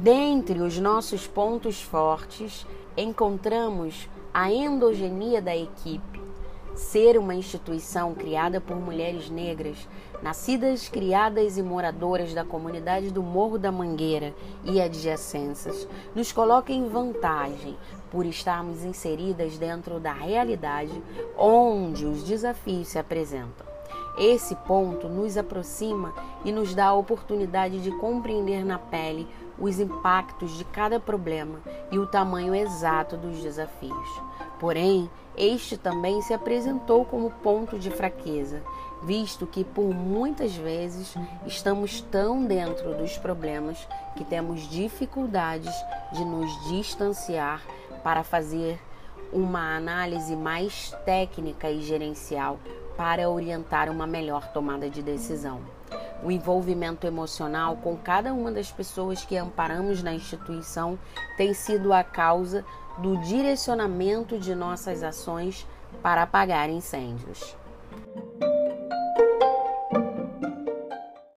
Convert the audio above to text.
Dentre os nossos pontos fortes, encontramos a endogenia da equipe, ser uma instituição criada por mulheres negras, nascidas, criadas e moradoras da comunidade do Morro da Mangueira e adjacências, nos coloca em vantagem por estarmos inseridas dentro da realidade onde os desafios se apresentam. Esse ponto nos aproxima e nos dá a oportunidade de compreender na pele os impactos de cada problema e o tamanho exato dos desafios. Porém, este também se apresentou como ponto de fraqueza, visto que por muitas vezes estamos tão dentro dos problemas que temos dificuldades de nos distanciar para fazer uma análise mais técnica e gerencial para orientar uma melhor tomada de decisão. O envolvimento emocional com cada uma das pessoas que amparamos na instituição tem sido a causa do direcionamento de nossas ações para apagar incêndios.